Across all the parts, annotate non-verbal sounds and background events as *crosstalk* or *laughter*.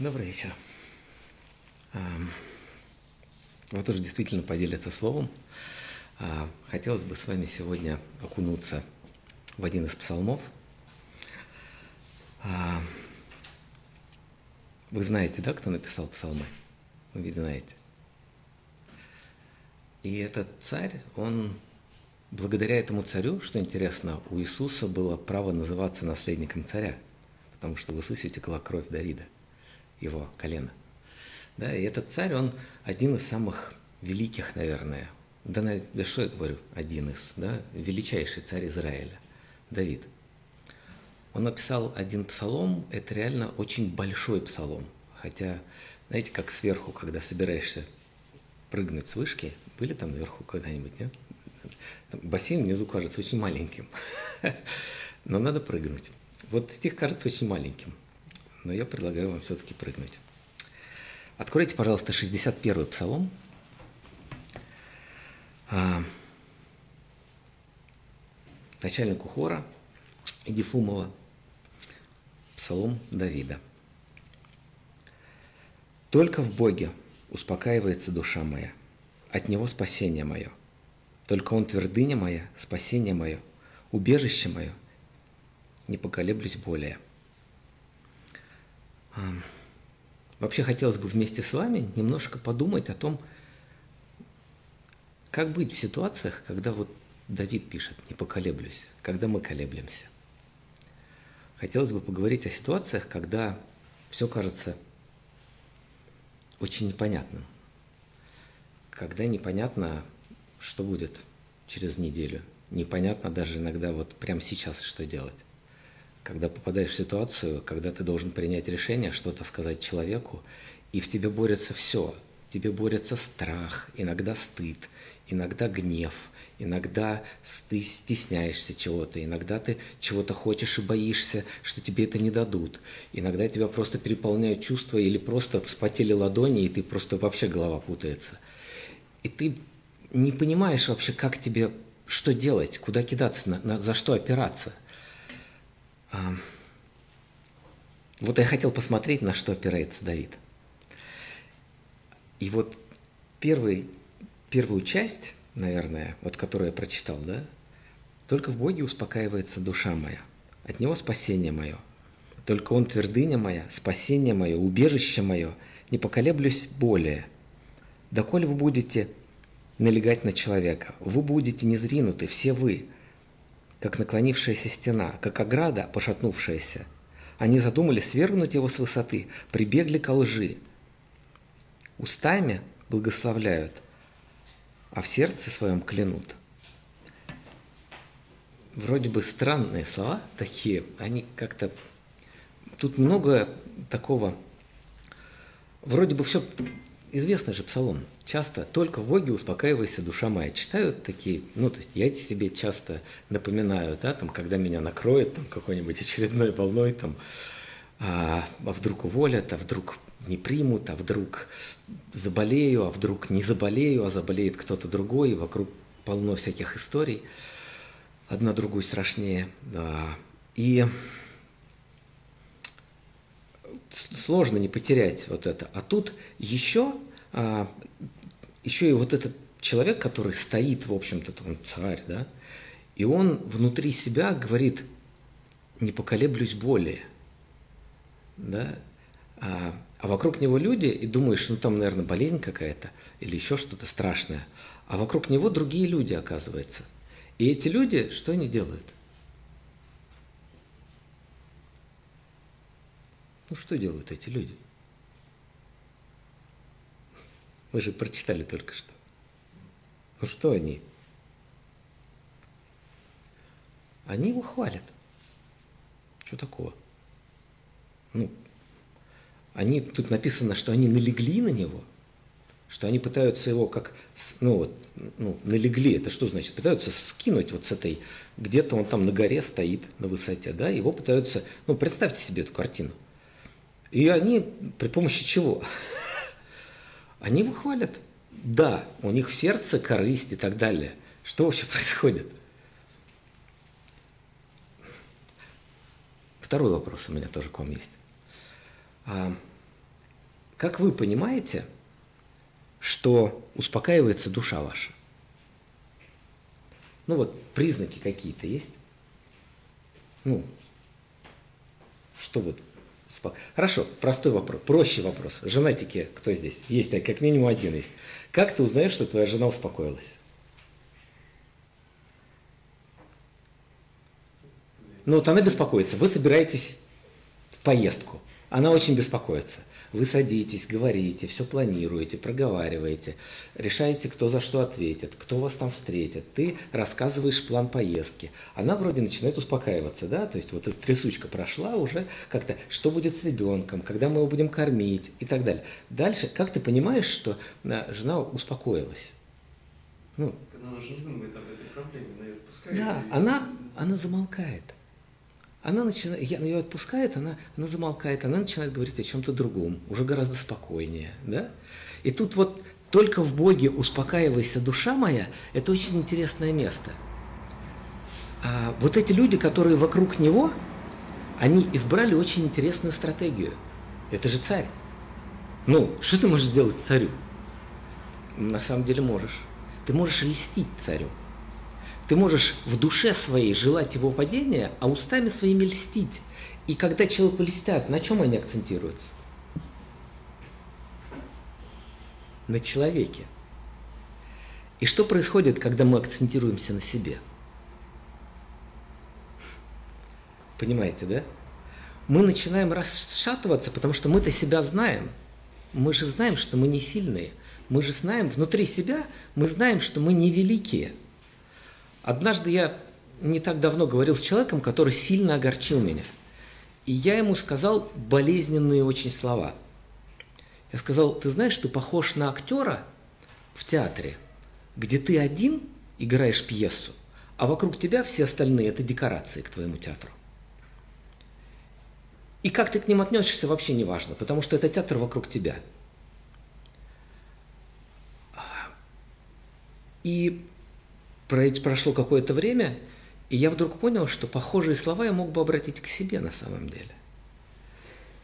Добрый вечер. Вот уже действительно поделиться словом. А, хотелось бы с вами сегодня окунуться в один из псалмов. А, вы знаете, да, кто написал псалмы? Вы ведь знаете. И этот царь, он благодаря этому царю, что интересно, у Иисуса было право называться наследником царя, потому что в Иисусе текла кровь Давида, его колено. Да, и этот царь, он один из самых великих, наверное, да, да что я говорю, один из, да, величайший царь Израиля, Давид. Он написал один псалом, это реально очень большой псалом, хотя, знаете, как сверху, когда собираешься прыгнуть с вышки, были там наверху когда-нибудь, нет? Бассейн внизу кажется очень маленьким, *laughs* но надо прыгнуть. Вот стих кажется очень маленьким, но я предлагаю вам все-таки прыгнуть. Откройте, пожалуйста, 61-й псалом. А, начальнику хора Едифумова, псалом Давида. «Только в Боге успокаивается душа моя, от Него спасение мое. Только Он твердыня моя, спасение мое, убежище мое, не поколеблюсь более». Вообще хотелось бы вместе с вами немножко подумать о том, как быть в ситуациях, когда вот Давид пишет «не поколеблюсь», когда мы колеблемся. Хотелось бы поговорить о ситуациях, когда все кажется очень непонятным, когда непонятно, что будет через неделю, непонятно даже иногда вот прямо сейчас, что делать когда попадаешь в ситуацию, когда ты должен принять решение, что-то сказать человеку, и в тебе борется все. Тебе борется страх, иногда стыд, иногда гнев, иногда ты стесняешься чего-то, иногда ты чего-то хочешь и боишься, что тебе это не дадут. Иногда тебя просто переполняют чувства или просто вспотели ладони, и ты просто вообще голова путается. И ты не понимаешь вообще, как тебе, что делать, куда кидаться, на, на, за что опираться – вот я хотел посмотреть, на что опирается Давид. И вот первый, первую часть, наверное, вот которую я прочитал, да, только в Боге успокаивается душа моя, от Него спасение мое. Только Он твердыня моя, спасение мое, убежище мое, не поколеблюсь более. Доколе вы будете налегать на человека, вы будете незринуты, все вы – как наклонившаяся стена, как ограда, пошатнувшаяся. Они задумали свергнуть его с высоты, прибегли ко лжи. Устами благословляют, а в сердце своем клянут. Вроде бы странные слова такие, они как-то... Тут много такого... Вроде бы все известный же псалом. Часто только в Боге успокаивайся, душа моя. Читают такие, ну, то есть я себе часто напоминаю, да, там, когда меня накроет там какой-нибудь очередной волной, там, а, а вдруг уволят, а вдруг не примут, а вдруг заболею, а вдруг не заболею, а заболеет кто-то другой, и вокруг полно всяких историй, одна другую страшнее. И сложно не потерять вот это. А тут еще, а, еще и вот этот человек, который стоит, в общем-то, он царь, да, и он внутри себя говорит, не поколеблюсь более, да, а, а вокруг него люди, и думаешь, ну там, наверное, болезнь какая-то или еще что-то страшное, а вокруг него другие люди, оказывается. И эти люди, что они делают? Ну что делают эти люди? Мы же прочитали только что. Ну что они? Они его хвалят. Что такого? Ну, они, тут написано, что они налегли на него, что они пытаются его как, ну вот, ну, налегли, это что значит? Пытаются скинуть вот с этой, где-то он там на горе стоит, на высоте, да, его пытаются, ну, представьте себе эту картину – и они при помощи чего? Они его хвалят. Да, у них в сердце корысть и так далее. Что вообще *laughs* происходит? Второй вопрос у меня тоже к вам есть. А, Как вы понимаете, что успокаивается душа ваша? Ну вот признаки какие-то есть? Ну, что вот Хорошо, простой вопрос, проще вопрос. Женатики, кто здесь? Есть, как минимум один есть. Как ты узнаешь, что твоя жена успокоилась? Ну вот она беспокоится. Вы собираетесь в поездку. Она очень беспокоится. Вы садитесь, говорите, все планируете, проговариваете, решаете, кто за что ответит, кто вас там встретит. Ты рассказываешь план поездки. Она вроде начинает успокаиваться, да, то есть вот эта трясучка прошла уже как-то, что будет с ребенком, когда мы его будем кормить и так далее. Дальше, как ты понимаешь, что а, жена успокоилась? Ну, она уже не думает об этой проблеме, она ее отпускает. Да, и... она, она замолкает она начинает, я, ее отпускает, она, она замолкает, она начинает говорить о чем-то другом, уже гораздо спокойнее, да? И тут вот только в Боге успокаивайся, душа моя, это очень интересное место. А вот эти люди, которые вокруг него, они избрали очень интересную стратегию. Это же царь. Ну, что ты можешь сделать царю? На самом деле можешь. Ты можешь льстить царю. Ты можешь в душе своей желать его падения, а устами своими льстить. И когда человеку льстят, на чем они акцентируются? На человеке. И что происходит, когда мы акцентируемся на себе? Понимаете, да? Мы начинаем расшатываться, потому что мы-то себя знаем. Мы же знаем, что мы не сильные. Мы же знаем, внутри себя мы знаем, что мы не великие – Однажды я не так давно говорил с человеком, который сильно огорчил меня. И я ему сказал болезненные очень слова. Я сказал, ты знаешь, ты похож на актера в театре, где ты один играешь пьесу, а вокруг тебя все остальные – это декорации к твоему театру. И как ты к ним относишься, вообще не важно, потому что это театр вокруг тебя. И прошло какое-то время, и я вдруг понял, что похожие слова я мог бы обратить к себе на самом деле.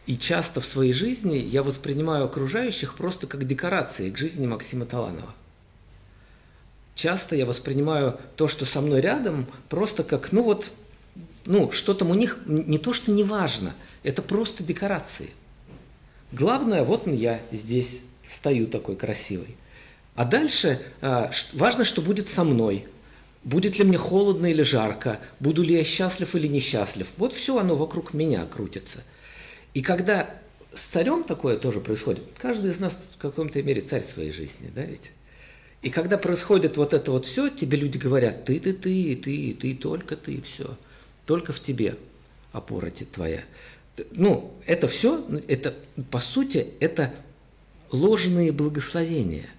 И часто в своей жизни я воспринимаю окружающих просто как декорации к жизни Максима Таланова. Часто я воспринимаю то, что со мной рядом, просто как, ну вот, ну, что там у них не то, что не важно, это просто декорации. Главное, вот я здесь стою такой красивый. А дальше а, важно, что будет со мной – Будет ли мне холодно или жарко, буду ли я счастлив или несчастлив. Вот все оно вокруг меня крутится. И когда с царем такое тоже происходит, каждый из нас в каком-то мере царь своей жизни, да ведь? И когда происходит вот это вот все, тебе люди говорят, ты, ты, ты, ты, ты, только ты, все. Только в тебе опора твоя. Ну, это все, это, по сути, это ложные благословения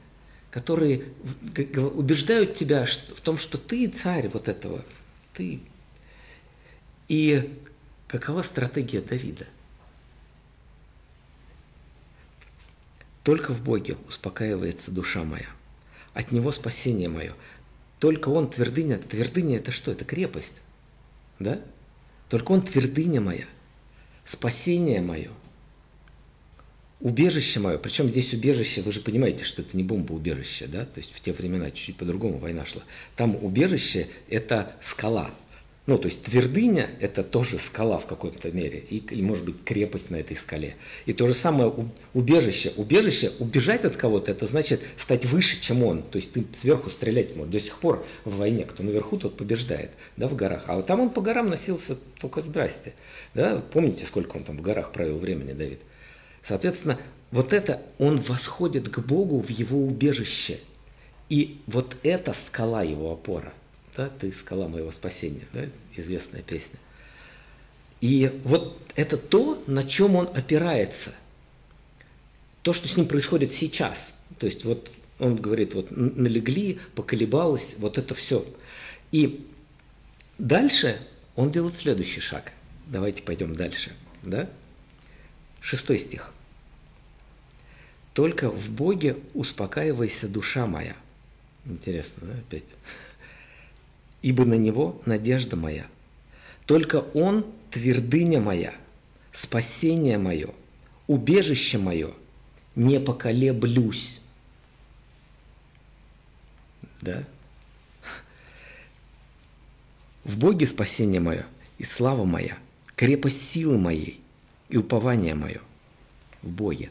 которые убеждают тебя в том, что ты царь вот этого, ты. И какова стратегия Давида? Только в Боге успокаивается душа моя, от Него спасение мое. Только Он твердыня, твердыня это что? Это крепость, да? Только Он твердыня моя, спасение мое – убежище мое, причем здесь убежище, вы же понимаете, что это не бомба-убежище, да, то есть в те времена чуть-чуть по-другому война шла. Там убежище – это скала, ну, то есть твердыня – это тоже скала в какой-то мере, и, или, может быть, крепость на этой скале. И то же самое убежище. Убежище, убежать от кого-то – это значит стать выше, чем он. То есть ты сверху стрелять можешь. До сих пор в войне кто наверху, тот побеждает, да, в горах. А вот там он по горам носился только здрасте. Да? Помните, сколько он там в горах провел времени, Давид? Соответственно, вот это, он восходит к Богу в его убежище. И вот эта скала его опора. Да, ты скала моего спасения, да, известная песня. И вот это то, на чем он опирается. То, что с ним происходит сейчас. То есть вот он говорит, вот налегли, поколебалось, вот это все. И дальше он делает следующий шаг. Давайте пойдем дальше. Да? Шестой стих. Только в Боге успокаивайся, душа моя. Интересно, да, опять? Ибо на Него надежда моя. Только Он твердыня моя, спасение мое, убежище мое, не поколеблюсь. Да? В Боге спасение мое и слава моя, крепость силы моей и упование мое в Боге.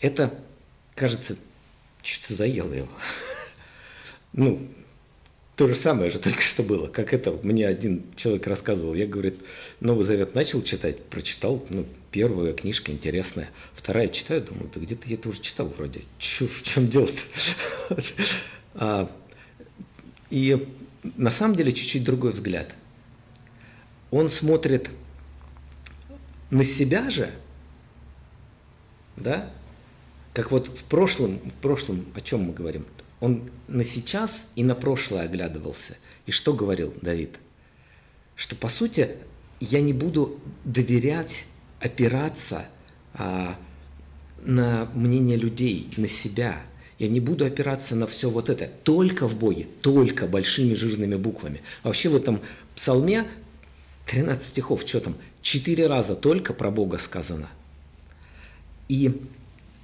Это, кажется, что-то заело его. *laughs* Ну, то же самое же только что было. Как это мне один человек рассказывал. Я, говорит, Новый Завет начал читать, прочитал, ну, первая книжка интересная. Вторая читаю, думаю, да где-то я это уже читал вроде. Чё, в чем дело-то? *laughs* а, и на самом деле чуть-чуть другой взгляд. Он смотрит на себя же, да, как вот в прошлом, в прошлом, о чем мы говорим? Он на сейчас и на прошлое оглядывался. И что говорил Давид? Что, по сути, я не буду доверять, опираться а, на мнение людей, на себя. Я не буду опираться на все вот это. Только в Боге, только большими жирными буквами. А вообще в этом псалме 13 стихов, что там, четыре раза только про Бога сказано. И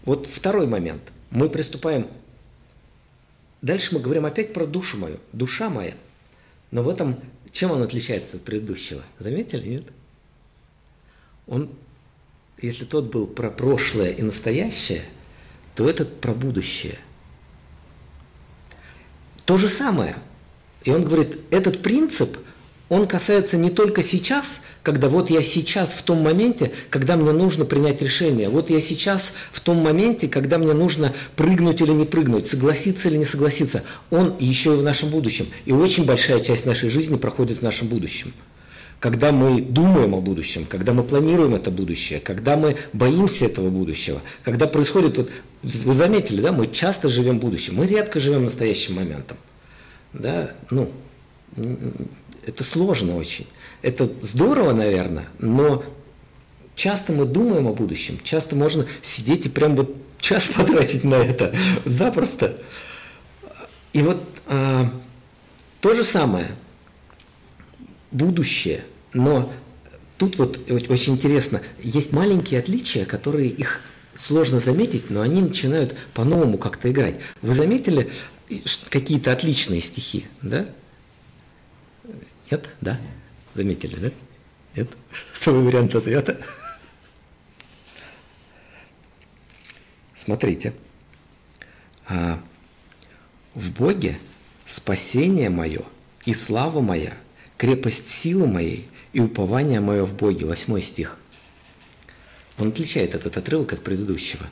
вот второй момент. Мы приступаем Дальше мы говорим опять про душу мою, душа моя. Но в этом, чем он отличается от предыдущего? Заметили, нет? Он, если тот был про прошлое и настоящее, то этот про будущее. То же самое. И он говорит, этот принцип, он касается не только сейчас, когда вот я сейчас в том моменте, когда мне нужно принять решение, вот я сейчас в том моменте, когда мне нужно прыгнуть или не прыгнуть, согласиться или не согласиться, он еще и в нашем будущем. И очень большая часть нашей жизни проходит в нашем будущем. Когда мы думаем о будущем, когда мы планируем это будущее, когда мы боимся этого будущего, когда происходит, вот, вы заметили, да, мы часто живем будущим, мы редко живем настоящим моментом. Да, ну, это сложно очень. Это здорово, наверное, но часто мы думаем о будущем, часто можно сидеть и прям вот час потратить на это *laughs* запросто. И вот а, то же самое, будущее, но тут вот очень интересно, есть маленькие отличия, которые их сложно заметить, но они начинают по-новому как-то играть. Вы заметили какие-то отличные стихи, да? Нет? Да? Заметили, да? Нет? *laughs* Свой вариант ответа. Смотрите. А, в Боге спасение мое и слава моя, крепость силы моей и упование мое в Боге. Восьмой стих. Он отличает этот отрывок от предыдущего.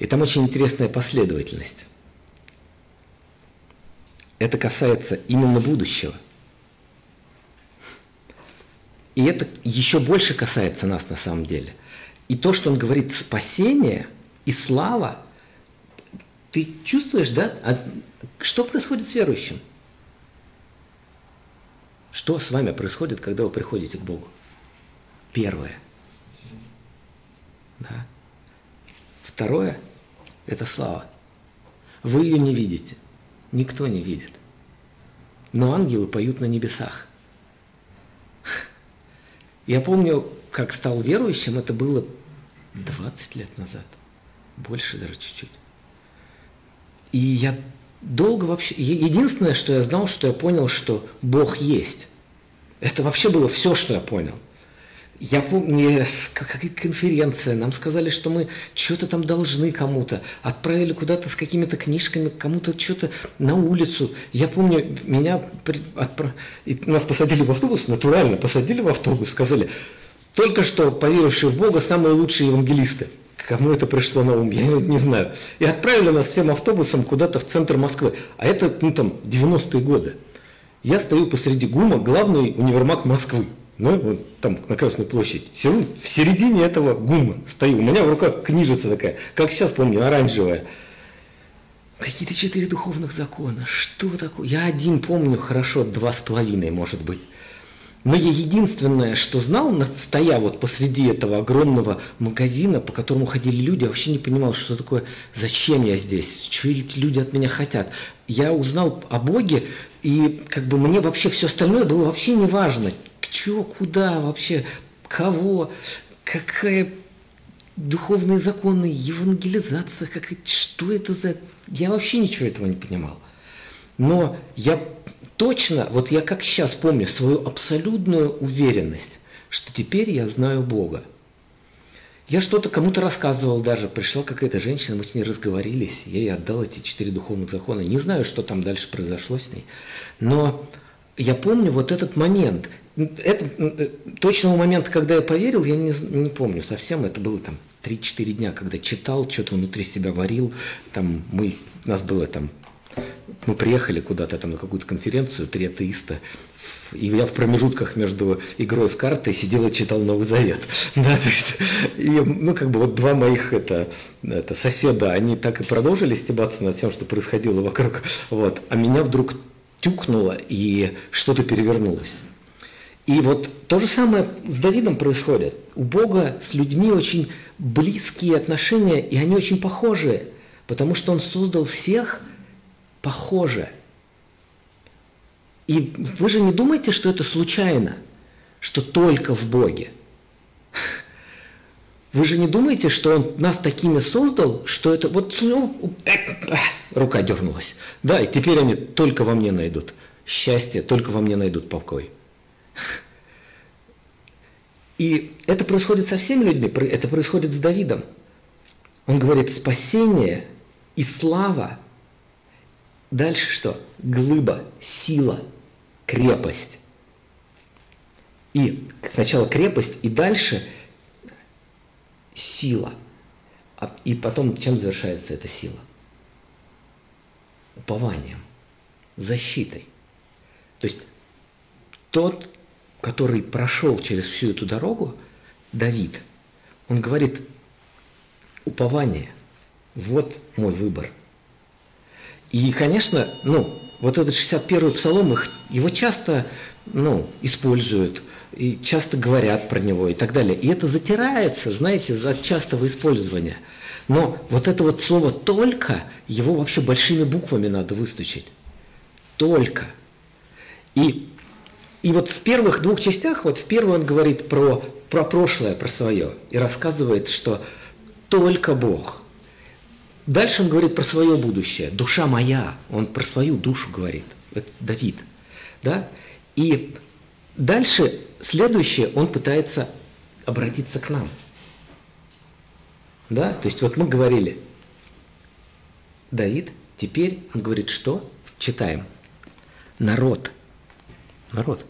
И там очень интересная последовательность. Это касается именно будущего. И это еще больше касается нас на самом деле. И то, что он говорит спасение и слава, ты чувствуешь, да? А что происходит с верующим? Что с вами происходит, когда вы приходите к Богу? Первое. Да. Второе – это слава. Вы ее не видите. Никто не видит. Но ангелы поют на небесах – я помню, как стал верующим, это было 20 лет назад, больше даже чуть-чуть. И я долго вообще... Единственное, что я знал, что я понял, что Бог есть. Это вообще было все, что я понял. Я помню, какая-то конференция, нам сказали, что мы что-то там должны кому-то, отправили куда-то с какими-то книжками, кому-то что-то на улицу. Я помню, меня отправ... И нас посадили в автобус, натурально посадили в автобус, сказали, только что поверившие в Бога самые лучшие евангелисты. Кому это пришло на ум, я не знаю. И отправили нас всем автобусом куда-то в центр Москвы. А это, ну там, 90-е годы. Я стою посреди ГУМа, главный универмаг Москвы. Ну, вот там на Красной площади. Сижу в середине этого гума, стою. У меня в руках книжица такая, как сейчас помню, оранжевая. Какие-то четыре духовных закона. Что такое? Я один помню хорошо, два с половиной, может быть. Но я единственное, что знал, стоя вот посреди этого огромного магазина, по которому ходили люди, я вообще не понимал, что такое, зачем я здесь, что люди от меня хотят. Я узнал о Боге, и как бы мне вообще все остальное было вообще не важно, чё, куда вообще, кого, какая, духовные законы, евангелизация, как, что это за... Я вообще ничего этого не понимал. Но я точно, вот я как сейчас помню свою абсолютную уверенность, что теперь я знаю Бога. Я что-то кому-то рассказывал даже, пришла какая-то женщина, мы с ней разговорились, я ей отдал эти четыре духовных закона. Не знаю, что там дальше произошло с ней, но я помню вот этот момент. Это, э, точного момента, когда я поверил, я не, не помню совсем. Это было там 3-4 дня, когда читал, что-то внутри себя варил. Там мы, нас было там, мы приехали куда-то там на какую-то конференцию, три атеиста, и я в промежутках между игрой в карты сидел и читал Новый Завет. *laughs* Да, то есть, и, ну, как бы вот два моих это, это соседа, они так и продолжили стебаться над тем, что происходило вокруг. Вот. А меня вдруг тюкнуло, и что-то перевернулось. И вот то же самое с Давидом происходит. У Бога с людьми очень близкие отношения, и они очень похожие, потому что Он создал всех похоже. И вы же не думаете, что это случайно, что только в Боге. Вы же не думаете, что Он нас такими создал, что это вот ну, рука дернулась. Да, и теперь они только во мне найдут счастье, только во мне найдут покой. И это происходит со всеми людьми, это происходит с Давидом. Он говорит, спасение и слава. Дальше что? Глыба, сила, крепость. И сначала крепость, и дальше сила. А, и потом чем завершается эта сила? Упованием, защитой. То есть тот, который прошел через всю эту дорогу, Давид, он говорит, упование, вот мой выбор. И, конечно, ну, вот этот 61-й псалом, их, его часто ну, используют, и часто говорят про него и так далее. И это затирается, знаете, за частого использования. Но вот это вот слово «только», его вообще большими буквами надо выстучить. «Только». И, и вот в первых двух частях, вот в первой он говорит про, про прошлое, про свое, и рассказывает, что только Бог. Дальше он говорит про свое будущее. Душа моя, он про свою душу говорит. Это Давид. Да? И дальше, следующее, он пытается обратиться к нам. Да? То есть вот мы говорили, Давид, теперь он говорит, что? Читаем. Народ – народ.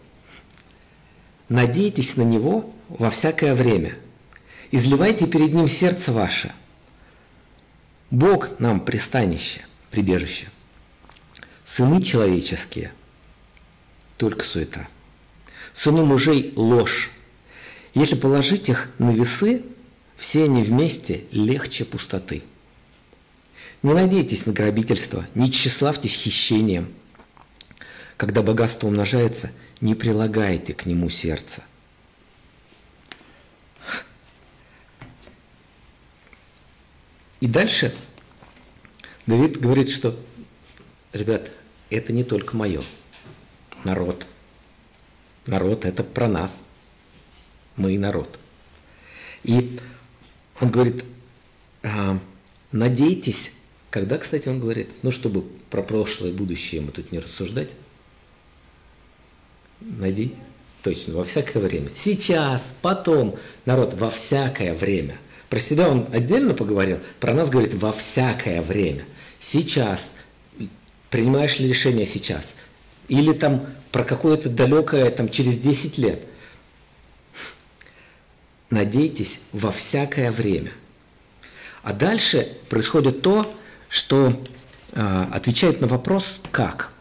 Надейтесь на Него во всякое время. Изливайте перед Ним сердце ваше. Бог нам пристанище, прибежище. Сыны человеческие – только суета. Сыны мужей – ложь. Если положить их на весы, все они вместе легче пустоты. Не надейтесь на грабительство, не тщеславьтесь хищением – когда богатство умножается, не прилагайте к нему сердце. И дальше Давид говорит, что, ребят, это не только мое. Народ. Народ – это про нас. Мы и народ. И он говорит, а, надейтесь, когда, кстати, он говорит, ну, чтобы про прошлое и будущее мы тут не рассуждать, Найди. Точно, во всякое время. Сейчас, потом. Народ, во всякое время. Про себя он отдельно поговорил, про нас говорит во всякое время. Сейчас. Принимаешь ли решение сейчас? Или там про какое-то далекое, там через 10 лет. Надейтесь во всякое время. А дальше происходит то, что э, отвечает на вопрос «как?»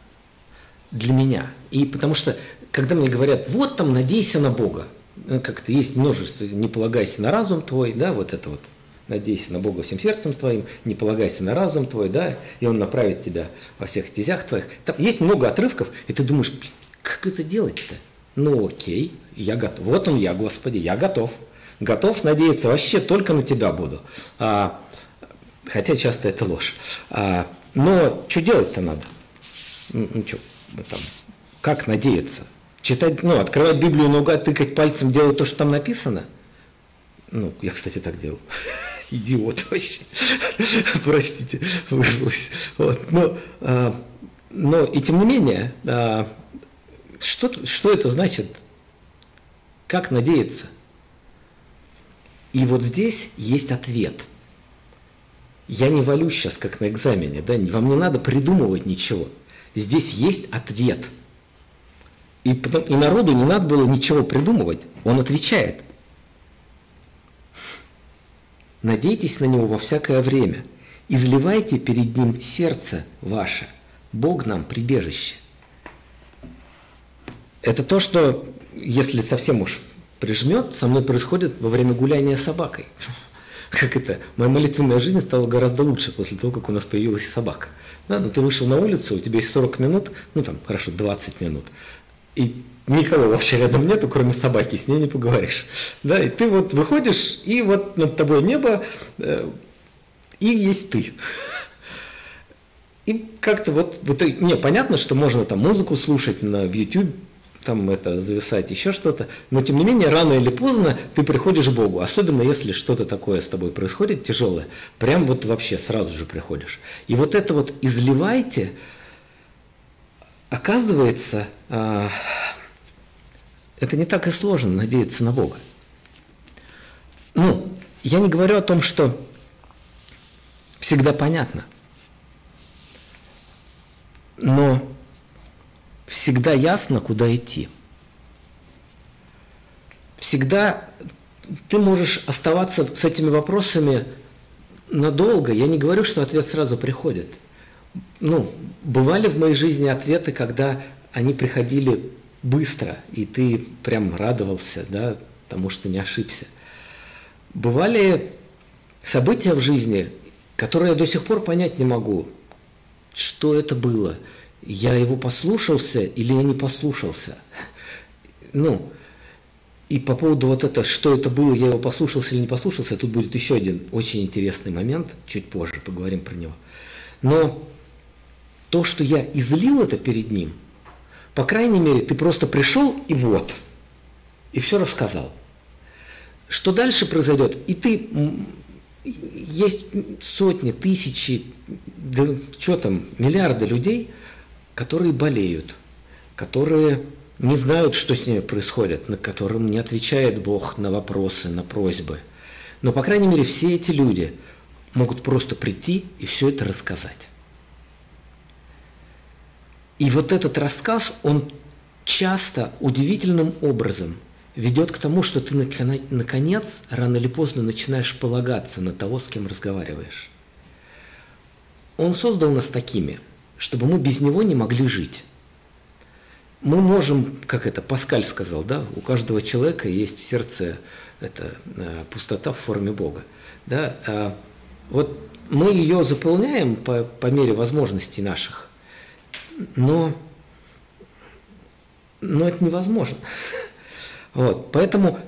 для меня. И потому что когда мне говорят, вот там, надейся на Бога, ну, как-то есть множество, не полагайся на разум твой, да, вот это вот, надейся на Бога всем сердцем твоим, не полагайся на разум твой, да, и Он направит тебя во всех стезях твоих. Там есть много отрывков, и ты думаешь, как это делать-то? Ну окей, я готов. Вот он я, Господи, я готов. Готов надеяться, вообще только на Тебя буду. А, хотя часто это ложь. А, но что делать-то надо? Ну, что, там, как надеяться? Читать, ну, открывать Библию наугад, тыкать пальцем, делать то, что там написано. Ну, я, кстати, так делал. *laughs* идиот вообще. *laughs* Простите, вырвалось. Вот. Но, а, но и тем не менее, а, что, что это значит? Как надеяться? И вот здесь есть ответ. Я не валю сейчас, как на экзамене, да, вам не надо придумывать ничего. Здесь есть ответ. И, и народу не надо было ничего придумывать. Он отвечает. Надейтесь на него во всякое время. Изливайте перед ним сердце ваше. Бог нам прибежище. Это то, что, если совсем уж прижмет, со мной происходит во время гуляния с собакой. *laughs* Как это? Моя молитвенная жизнь стала гораздо лучше после того, как у нас появилась собака. Да, ну, ты вышел на улицу, у тебя есть 40 минут, ну там, хорошо, 20 минут, и никого вообще рядом нету, кроме собаки, с ней не поговоришь. Да, и ты вот выходишь, и вот над тобой небо, э, и есть ты. И как-то вот, вот, не, понятно, что можно там музыку слушать на, в YouTube, там это зависать, еще что-то. Но тем не менее, рано или поздно ты приходишь к Богу. Особенно если что-то такое с тобой происходит тяжелое, прям вот вообще сразу же приходишь. И вот это вот изливайте, оказывается, а, это не так и сложно надеяться на Бога. Ну, я не говорю о том, что всегда понятно. Но всегда ясно, куда идти. Всегда ты можешь оставаться с этими вопросами надолго. Я не говорю, что ответ сразу приходит. Ну, бывали в моей жизни ответы, когда они приходили быстро, и ты прям радовался, да, тому, что не ошибся. Бывали события в жизни, которые я до сих пор понять не могу, что это было – я его послушался или я не послушался. Ну, и по поводу вот это, что это было, я его послушался или не послушался, тут будет еще один очень интересный момент, чуть позже поговорим про него. Но то, что я излил это перед ним, по крайней мере, ты просто пришел и вот, и все рассказал. Что дальше произойдет? И ты, есть сотни, тысячи, да что там, миллиарды людей – которые болеют, которые не знают, что с ними происходит, на которым не отвечает Бог на вопросы, на просьбы. Но, по крайней мере, все эти люди могут просто прийти и все это рассказать. И вот этот рассказ, он часто удивительным образом ведет к тому, что ты наконец, рано или поздно начинаешь полагаться на того, с кем разговариваешь. Он создал нас такими – чтобы мы без него не могли жить. Мы можем, как это Паскаль сказал, да, у каждого человека есть в сердце это, э, пустота в форме Бога. Да, а вот мы ее заполняем по, по мере возможностей наших, но, но это невозможно. Вот, поэтому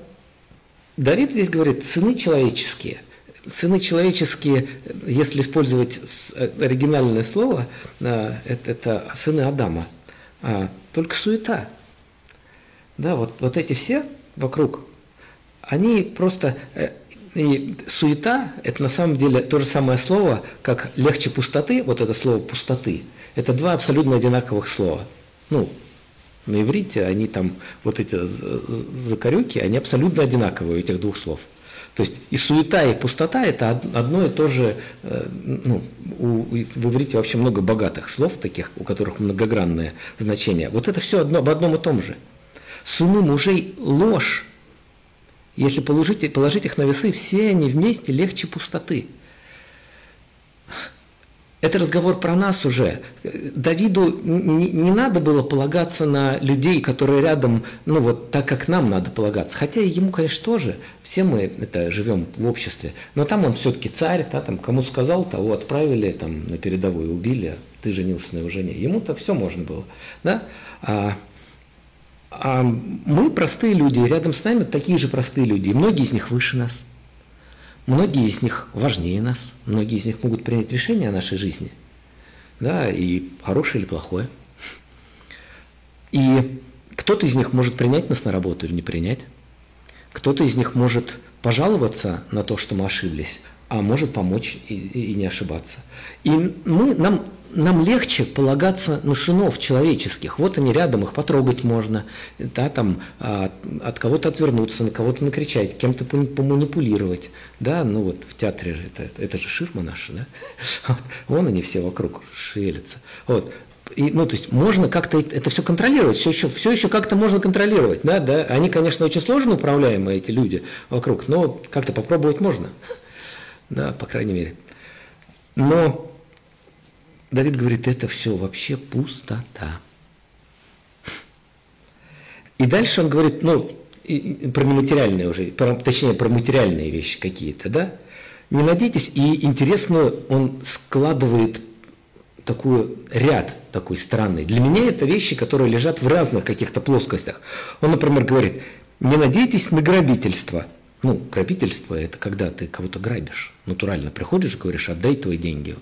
Давид здесь говорит, сыны человеческие – сыны человеческие, если использовать э, оригинальное слово, э, это, это сыны Адама, а, только суета. Да, вот, вот эти все вокруг, они просто... Э, и суета – это на самом деле то же самое слово, как легче пустоты, вот это слово пустоты. Это два абсолютно одинаковых слова. Ну, на иврите они там, вот эти закорюки, они абсолютно одинаковые этих двух слов – то есть и суета, и пустота – это одно и то же, э, ну, у, в иврите вообще много богатых слов таких, у которых многогранное значение. Вот это все одно, об одном и том же. Сыны мужей – ложь. Если положить, положить их на весы, все они вместе легче пустоты. Это разговор про нас уже. Давиду не, не надо было полагаться на людей, которые рядом, ну вот так, как нам надо полагаться. Хотя ему, конечно, тоже, все мы это живем в обществе. Но там он все-таки царь, да, там, кому сказал, того отправили там, на передовую, убили, ты женился на его жене. Ему-то все можно было. Да? А, а мы простые люди, рядом с нами такие же простые люди, и многие из них выше нас. Многие из них важнее нас, многие из них могут принять решение о нашей жизни, да, и хорошее или плохое. И кто-то из них может принять нас на работу или не принять. Кто-то из них может пожаловаться на то, что мы ошиблись, а может помочь и, и не ошибаться. И мы, нам, нам легче полагаться на сынов человеческих. Вот они рядом, их потрогать можно, да, там, а, от кого-то отвернуться, на кого-то накричать, кем-то поманипулировать. Да, ну вот в театре это, это же ширма наша, да? *laughs* Вот, вон они все вокруг шевелятся. Вот. И, ну, то есть можно как-то это все контролировать, все еще, все еще как-то можно контролировать, да, да. Они, конечно, очень сложно управляемые, эти люди вокруг, но как-то попробовать можно *laughs* да, по крайней мере. Но Давид говорит, это все вообще пустота. И дальше он говорит, ну, про нематериальные уже, про, точнее, про материальные вещи какие-то, да? Не надейтесь, и интересную он складывает такой ряд такой странный. Для меня это вещи, которые лежат в разных каких-то плоскостях. Он, например, говорит, не надейтесь на грабительство – ну, грабительство – это когда ты кого-то грабишь. Натурально приходишь, говоришь, отдай твои деньги,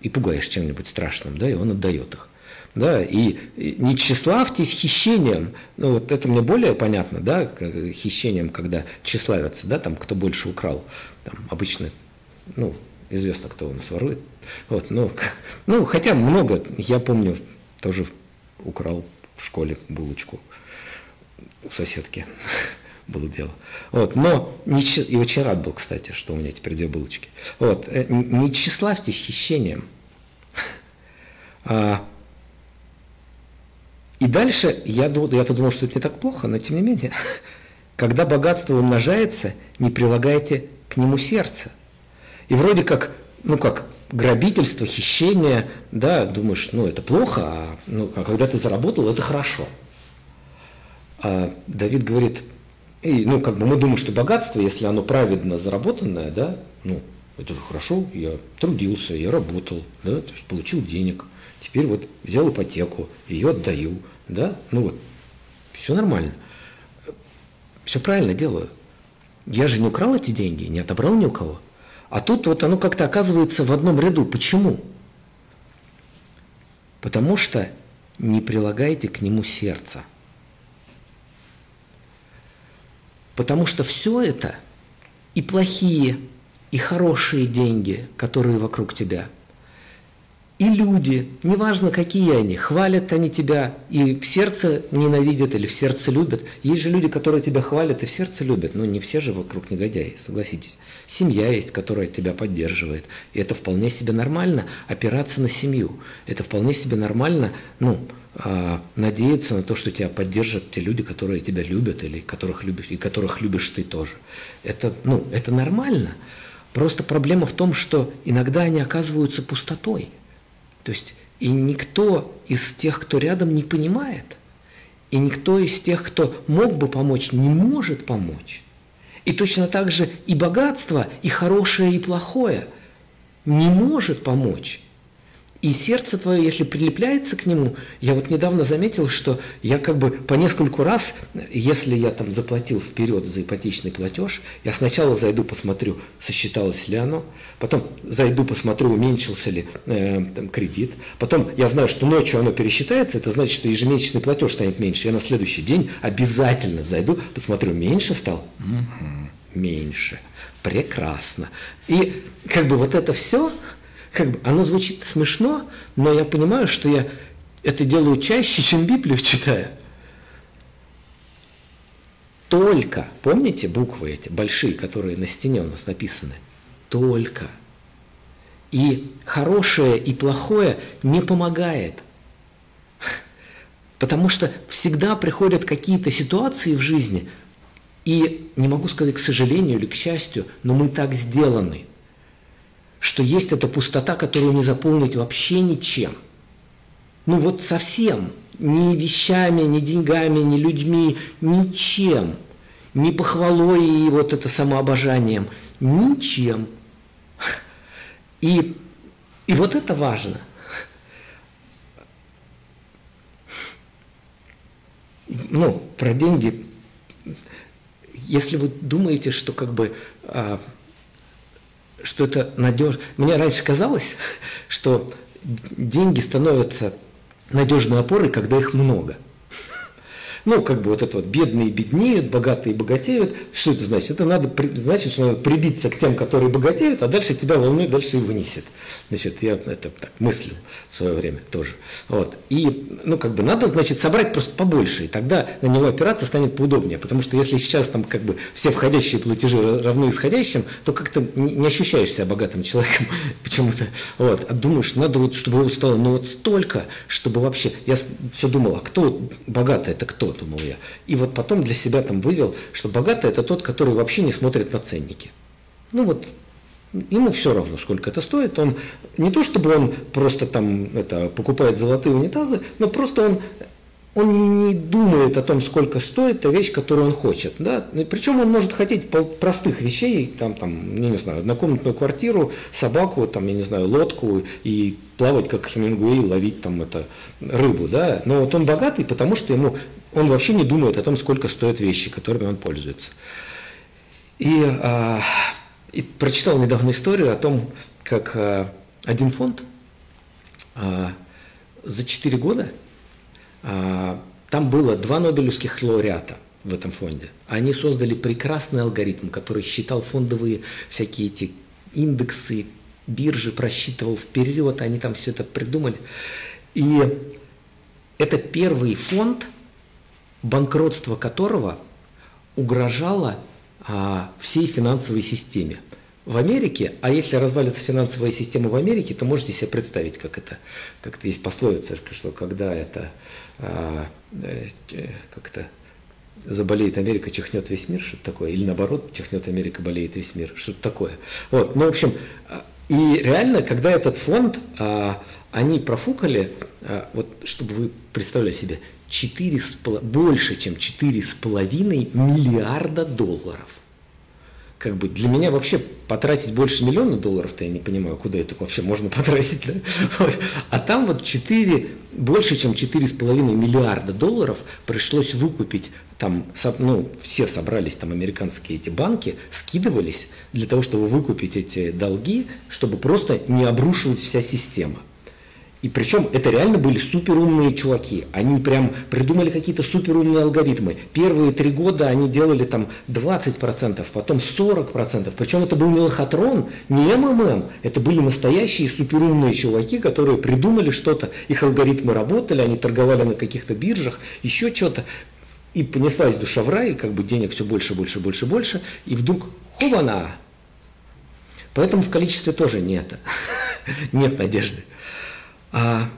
и пугаешь чем-нибудь страшным, да, и он отдает их. Да, и не тщеславьтесь хищением, ну вот это мне более понятно, да, хищением, когда тщеславятся, да, там кто больше украл, там обычно, ну, известно, кто у нас ворует, вот, ну, ну, хотя много, я помню, тоже украл в школе булочку у соседки было дело. Вот, но не, и очень рад был, кстати, что у меня теперь две булочки. Вот, э, не тщеславьтесь хищением. А, и дальше я, я-то думал, что это не так плохо, но тем не менее, когда богатство умножается, не прилагайте к нему сердце. И вроде как, ну как, грабительство, хищение, да, думаешь, ну это плохо, а, ну, а когда ты заработал, это хорошо. А Давид говорит, и, ну, как бы мы думаем, что богатство, если оно праведно заработанное, да, ну, это же хорошо, я трудился, я работал, да, то есть получил денег, теперь вот взял ипотеку, ее отдаю, да, ну вот, все нормально. Все правильно делаю. Я же не украл эти деньги, не отобрал ни у кого. А тут вот оно как-то оказывается в одном ряду. Почему? Потому что не прилагайте к нему сердца. Потому что все это, и плохие, и хорошие деньги, которые вокруг тебя, и люди, неважно какие они, хвалят они тебя и в сердце ненавидят или в сердце любят. Есть же люди, которые тебя хвалят и в сердце любят, но не все же вокруг негодяи, согласитесь. Семья есть, которая тебя поддерживает, и это вполне себе нормально, опираться на семью. Это вполне себе нормально, ну, надеяться на то, что тебя поддержат те люди, которые тебя любят или которых любишь, и которых любишь ты тоже. Это, ну, это нормально. Просто проблема в том, что иногда они оказываются пустотой. То есть и никто из тех, кто рядом, не понимает. И никто из тех, кто мог бы помочь, не может помочь. И точно так же и богатство, и хорошее, и плохое не может помочь. И сердце твое, если прилепляется к нему, я вот недавно заметил, что я как бы по нескольку раз, если я там заплатил вперед за ипотечный платеж, я сначала зайду, посмотрю, сосчиталось ли оно, потом зайду, посмотрю, уменьшился ли э, там, кредит, потом я знаю, что ночью оно пересчитается, это значит, что ежемесячный платеж станет меньше. Я на следующий день обязательно зайду, посмотрю, меньше стал? Угу, меньше. Прекрасно. И как бы вот это все как бы, оно звучит смешно, но я понимаю, что я это делаю чаще, *laughs* чем Библию читаю. Только, помните буквы эти большие, которые на стене у нас написаны? Только. И хорошее и плохое не помогает. Потому что всегда приходят какие-то ситуации в жизни, и не могу сказать к сожалению или к счастью, но мы так сделаны – что есть эта пустота, которую не заполнить вообще ничем. Ну вот совсем. Ни вещами, ни деньгами, ни людьми, ничем. Ни похвалой и вот это самообожанием. Ничем. И, и вот это важно. Ну, про деньги. Если вы думаете, что как бы а, что это надежно. Мне раньше казалось, *laughs* что деньги становятся надежной опорой, когда их много. Ну, как бы вот это вот бедные беднеют, богатые богатеют. Что это значит? Это надо, значит, что надо прибиться к тем, которые богатеют, а дальше тебя волнует, дальше и вынесет. Значит, я это так мыслил в свое время тоже. Вот. И, ну, как бы надо, значит, собрать просто побольше, и тогда на него опираться станет поудобнее. Потому что если сейчас там как бы все входящие платежи равны исходящим, то как-то не ощущаешь себя богатым человеком *laughs* почему-то. Вот. А думаешь, надо вот, чтобы его стало ну вот столько, чтобы вообще... Я все думал, а кто богатый, это кто, думал я. И вот потом для себя там вывел, что богатый это тот, который вообще не смотрит на ценники. Ну вот Ему все равно, сколько это стоит. Он не то, чтобы он просто там это, покупает золотые унитазы, но просто он, он не думает о том, сколько стоит та вещь, которую он хочет. Да? Причем он может хотеть простых вещей, там, там, я не знаю, однокомнатную квартиру, собаку, там, я не знаю, лодку и плавать как Хемингуэй, ловить там это рыбу. Да? Но вот он богатый, потому что ему он вообще не думает о том, сколько стоят вещи, которыми он пользуется. И а, и прочитал недавно историю о том, как а, один фонд а, за 4 года, а, там было два нобелевских лауреата в этом фонде. Они создали прекрасный алгоритм, который считал фондовые всякие эти индексы, биржи, просчитывал вперед, они там все это придумали. И это первый фонд, банкротство которого угрожало а, всей финансовой системе. В Америке, а если развалится финансовая система в Америке, то можете себе представить, как это, как это есть пословица, что когда это а, э, как-то заболеет Америка, чихнет весь мир, что-то такое, или наоборот, чихнет Америка, болеет весь мир, что-то такое. Вот, ну, в общем, а, и реально, когда этот фонд, а, они профукали, а, вот, чтобы вы представляли себе, 4, больше, чем 4,5 миллиарда долларов. Как бы для меня вообще потратить больше миллиона долларов-то я не понимаю, куда это вообще можно *laughs* потратить. Да? А там вот 4, больше, чем 4,5 миллиарда долларов пришлось выкупить там, ну, все собрались, там, американские эти банки, скидывались для того, чтобы выкупить эти долги, чтобы просто не обрушилась вся система. И причем это реально были суперумные чуваки. Они прям придумали какие-то суперумные алгоритмы. Первые три года они делали там 20%, потом 40%. Причем это был не лохотрон, не МММ. Это были настоящие суперумные чуваки, которые придумали что-то. Их алгоритмы работали, они торговали на каких-то биржах, еще что-то. И понеслась душа в рай, и как бы денег все больше, больше, больше, больше. И вдруг хобана! Поэтому в количестве тоже нет. *laughs* нет надежды. А,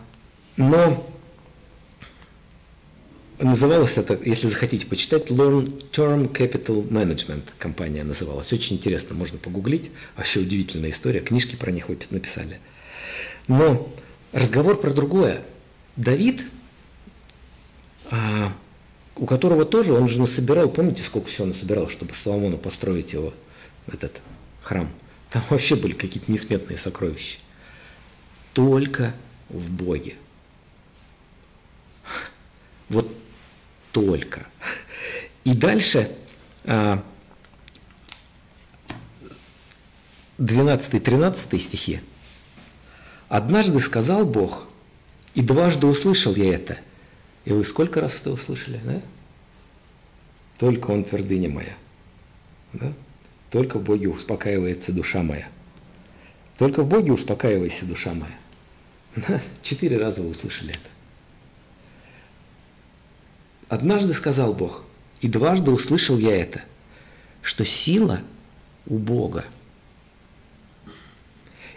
но называлось это, если захотите почитать, Long Term Capital Management компания называлась. Очень интересно, можно погуглить. Вообще удивительная история. Книжки про них написали. Но разговор про другое. Давид, а, у которого тоже, он же насобирал, помните, сколько всего насобирал, чтобы Соломону построить его, этот храм. Там вообще были какие-то несметные сокровища. Только в Боге. Вот только. И дальше 12-13 а, стихи. «Однажды сказал Бог, и дважды услышал я это». И вы сколько раз это услышали, да? Только Он твердыня моя. Да? Только в Боге успокаивается душа моя. Только в Боге успокаивайся, душа моя. *laughs* Четыре раза услышали это. Однажды сказал Бог, и дважды услышал я это, что сила у Бога.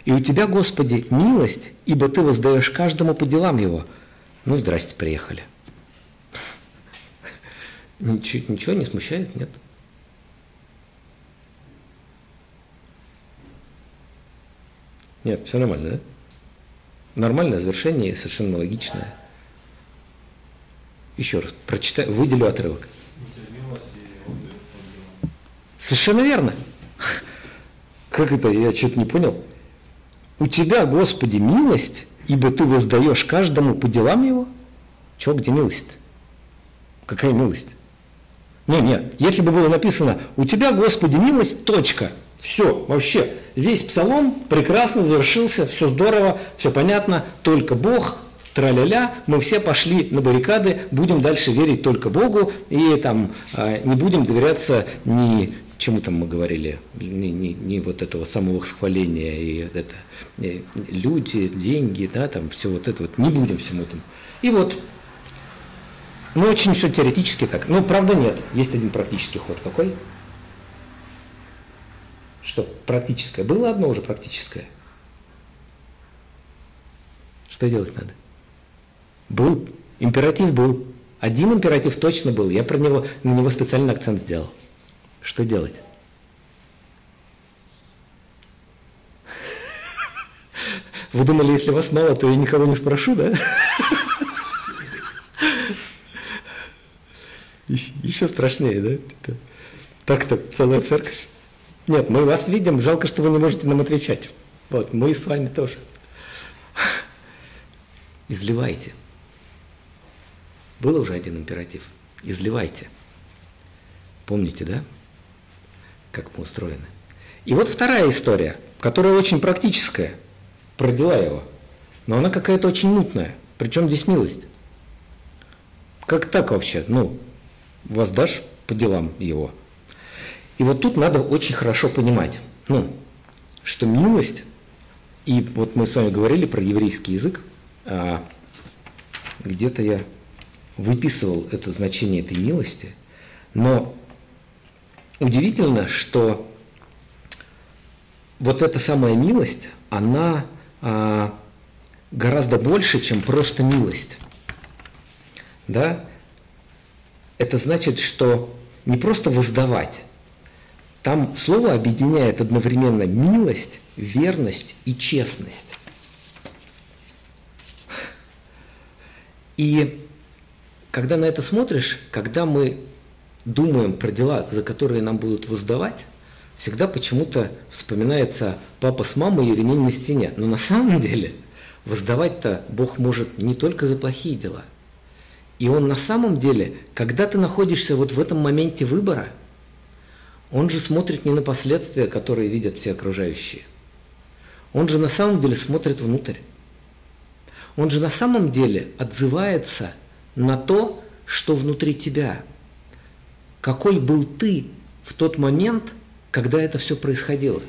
И у тебя, Господи, милость, ибо ты воздаешь каждому по делам его. Ну, здрасте, приехали. *laughs* Ничего, ничего не смущает, нет? Нет, все нормально, да? Нормальное завершение, совершенно логичное. Еще раз, прочитаю, выделю отрывок. Совершенно верно. Как это? Я что-то не понял. У тебя, Господи, милость, ибо ты воздаешь каждому по делам его. Чего, где милость? Какая милость? Не, не, если бы было написано, у тебя, Господи, милость, точка – все, вообще, весь псалом прекрасно завершился, все здорово, все понятно, только Бог, тра-ля-ля, мы все пошли на баррикады, будем дальше верить только Богу и там а, не будем доверяться ни чему там мы говорили, не, не, не вот этого самого схваления и это, и люди, деньги, да, там все вот это вот, не будем всему этому. И вот, ну очень все теоретически так. Ну, правда нет, есть один практический ход. Какой? Что практическое? Было одно уже практическое. Что делать надо? Был. Императив был. Один императив точно был. Я про него, на него специально акцент сделал. Что делать? Вы думали, если вас мало, то я никого не спрошу, да? Еще страшнее, да? Так-то целая церковь. Нет, мы вас видим, жалко, что вы не можете нам отвечать. Вот, мы с вами тоже. Изливайте. Был уже один императив. Изливайте. Помните, да? как мы устроены. И вот вторая история, которая очень практическая, про дела его. Но она какая-то очень мутная. Причем здесь милость? Как так вообще? Ну, воздашь по делам его. И вот тут надо очень хорошо понимать, ну, что милость, и вот мы с вами говорили про еврейский язык, а где-то я выписывал это значение этой милости, но удивительно, что вот эта самая милость, она а, гораздо больше, чем просто милость. Да? Это значит, что не просто воздавать. Там слово объединяет одновременно милость, верность и честность. И когда на это смотришь, когда мы думаем про дела, за которые нам будут воздавать, всегда почему-то вспоминается папа с мамой и ремень на стене. Но на самом деле воздавать-то Бог может не только за плохие дела. И Он на самом деле, когда ты находишься вот в этом моменте выбора, Он же смотрит не на последствия, которые видят все окружающие. Он же на самом деле смотрит внутрь. Он же на самом деле отзывается на то, что внутри тебя – какой был ты в тот момент, когда это все происходило.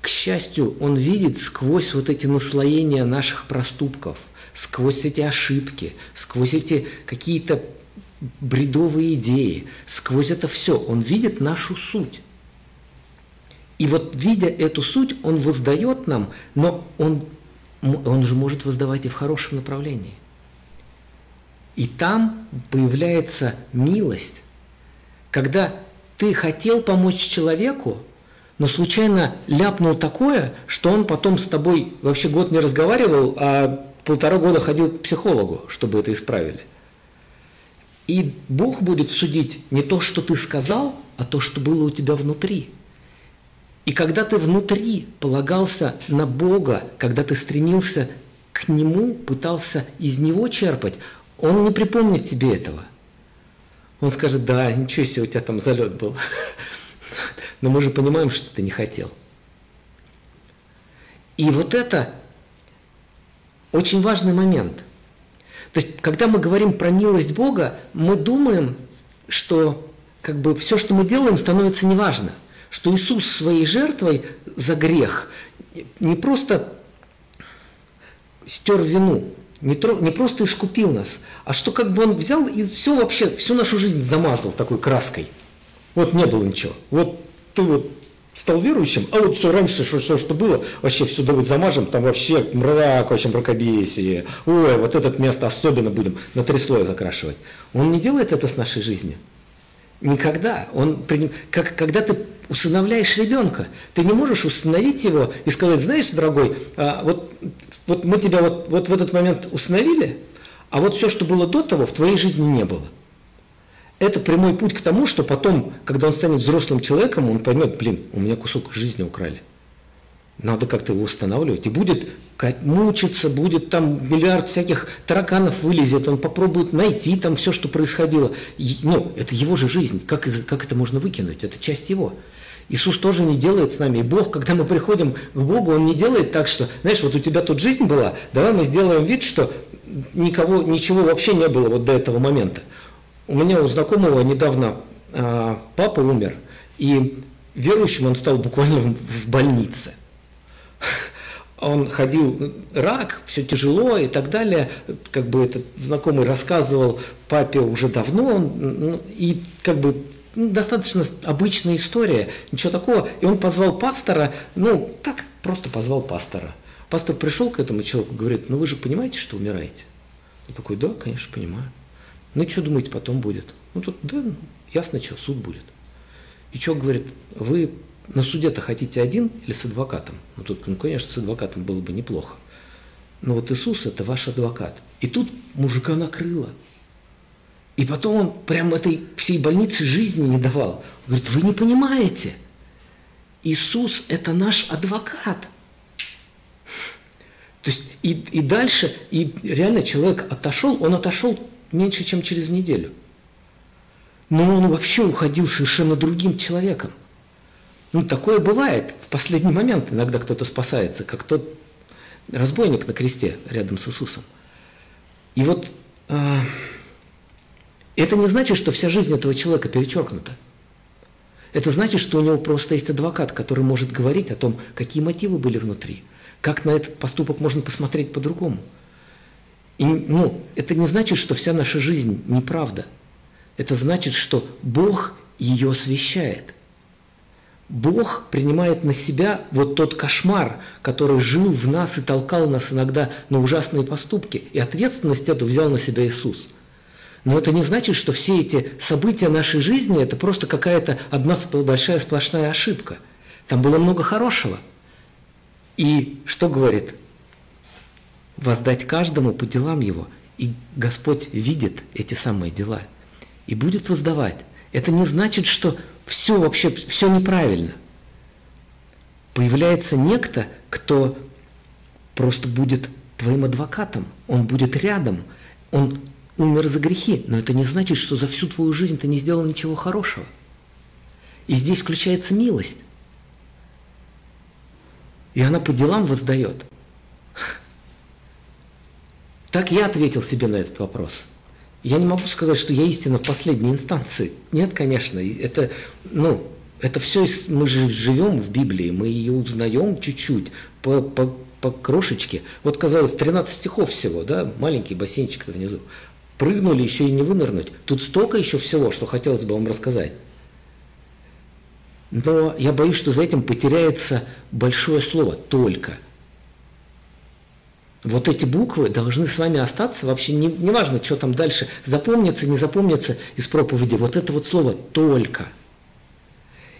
К счастью, он видит сквозь вот эти наслоения наших проступков, сквозь эти ошибки, сквозь эти какие-то бредовые идеи, сквозь это все. Он видит нашу суть. И вот видя эту суть, он воздает нам, но он, он же может воздавать и в хорошем направлении. И там появляется милость, когда ты хотел помочь человеку, но случайно ляпнул такое, что он потом с тобой вообще год не разговаривал, а полтора года ходил к психологу, чтобы это исправили. И Бог будет судить не то, что ты сказал, а то, что было у тебя внутри. И когда ты внутри полагался на Бога, когда ты стремился к Нему, пытался из Него черпать, он не припомнит тебе этого. Он скажет, да, ничего себе, у тебя там залет был. *laughs* Но мы же понимаем, что ты не хотел. И вот это очень важный момент. То есть, когда мы говорим про милость Бога, мы думаем, что как бы все, что мы делаем, становится неважно. Что Иисус своей жертвой за грех не просто стер вину, не, тро, не просто искупил нас, а что как бы он взял и все вообще, всю нашу жизнь замазал такой краской. Вот не было ничего. Вот ты вот стал верующим, а вот все раньше, что, все, что было, вообще все давай замажем, там вообще мрак, вообще мракобесие. Ой, вот это место особенно будем на три слоя закрашивать. Он не делает это с нашей жизнью. Никогда. Он, как, когда ты усыновляешь ребенка, ты не можешь усыновить его и сказать, знаешь, дорогой, а, вот, вот мы тебя вот, вот в этот момент усыновили, а вот все, что было до того, в твоей жизни не было. Это прямой путь к тому, что потом, когда он станет взрослым человеком, он поймет, блин, у меня кусок жизни украли. Надо как-то его устанавливать. И будет мучиться, будет там миллиард всяких тараканов вылезет, он попробует найти там все, что происходило. И, ну, это его же жизнь. Как, как это можно выкинуть? Это часть его. Иисус тоже не делает с нами. И Бог, когда мы приходим к Богу, Он не делает так, что, знаешь, вот у тебя тут жизнь была, давай мы сделаем вид, что никого, ничего вообще не было вот до этого момента. У меня у знакомого недавно а, папа умер, и верующим он стал буквально в, больнице. *laughs* Он ходил рак, все тяжело и так далее. Как бы этот знакомый рассказывал папе уже давно, ну, и как бы ну, достаточно обычная история, ничего такого. И он позвал пастора, ну, так просто позвал пастора. Пастор пришел к этому человеку, говорит, ну вы же понимаете, что умираете? Он такой, да, конечно, понимаю. Ну, что думаете, потом будет? Ну, тут, да, ясно, что, суд будет. И что, говорит, вы на суде-то хотите один или с адвокатом? Ну, тут, ну, конечно, с адвокатом было бы неплохо. Но вот Иисус – это ваш адвокат. И тут мужика накрыло. И потом он прям этой всей больнице жизни не давал. Он говорит, вы не понимаете, Иисус – это наш адвокат. То есть и, и дальше, и реально человек отошел, он отошел меньше, чем через неделю. Но он вообще уходил совершенно другим человеком. Ну, такое бывает. В последний момент иногда кто-то спасается, как тот разбойник на кресте рядом с Иисусом. И вот э, это не значит, что вся жизнь этого человека перечеркнута. Это значит, что у него просто есть адвокат, который может говорить о том, какие мотивы были внутри, как на этот поступок можно посмотреть по-другому. И, ну, это не значит, что вся наша жизнь неправда. Это значит, что Бог ее освещает. Бог принимает на себя вот тот кошмар, который жил в нас и толкал нас иногда на ужасные поступки. И ответственность эту взял на себя Иисус – но это не значит, что все эти события нашей жизни – это просто какая-то одна большая сплошная ошибка. Там было много хорошего. И что говорит? Воздать каждому по делам его. И Господь видит эти самые дела. И будет воздавать. Это не значит, что все вообще, все неправильно. Появляется некто, кто просто будет твоим адвокатом. Он будет рядом. Он умер за грехи, но это не значит, что за всю твою жизнь ты не сделал ничего хорошего. И здесь включается милость. И она по делам воздает. Так я ответил себе на этот вопрос. Я не могу сказать, что я истина в последней инстанции. Нет, конечно. Это, ну, это все, мы же живем в Библии, мы ее узнаем чуть-чуть, по, по, по крошечке. Вот, казалось, 13 стихов всего, да, маленький бассейнчик внизу прыгнули, еще и не вынырнуть. Тут столько еще всего, что хотелось бы вам рассказать. Но я боюсь, что за этим потеряется большое слово «только». Вот эти буквы должны с вами остаться, вообще не, не важно, что там дальше, запомнится, не запомнится из проповеди, вот это вот слово «только».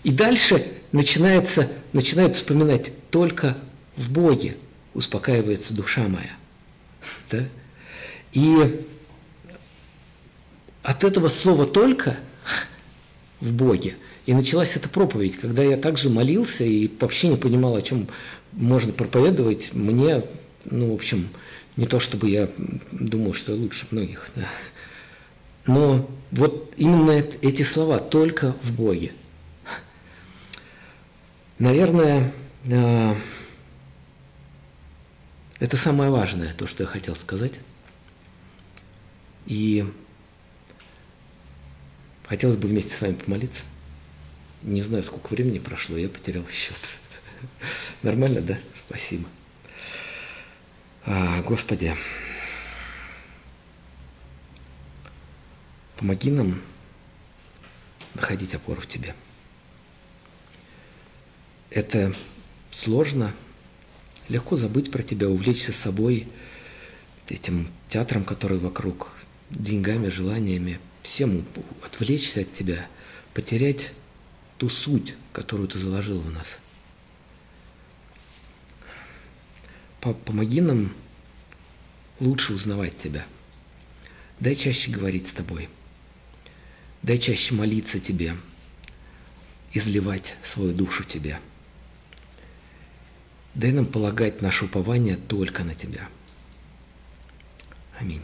И дальше начинается, начинает вспоминать «только в Боге успокаивается душа моя». *laughs* Да? И от этого слова «только» *laughs* в Боге и началась эта проповедь, когда я также молился и вообще не понимал, о чем можно проповедовать, мне, ну, в общем, не то чтобы я думал, что я лучше многих, да. Но вот именно эти слова «только в Боге». Наверное, э, это самое важное, то, что я хотел сказать. И Хотелось бы вместе с вами помолиться. Не знаю, сколько времени прошло, я потерял счет. *laughs* Нормально, да? Спасибо. А, Господи, помоги нам находить опору в Тебе. Это сложно, легко забыть про Тебя, увлечься собой, этим театром, который вокруг, деньгами, желаниями – всем отвлечься от тебя, потерять ту суть, которую ты заложил в нас. Помоги нам лучше узнавать тебя. Дай чаще говорить с тобой. Дай чаще молиться тебе, изливать свою душу тебе. Дай нам полагать наше упование только на тебя. Аминь.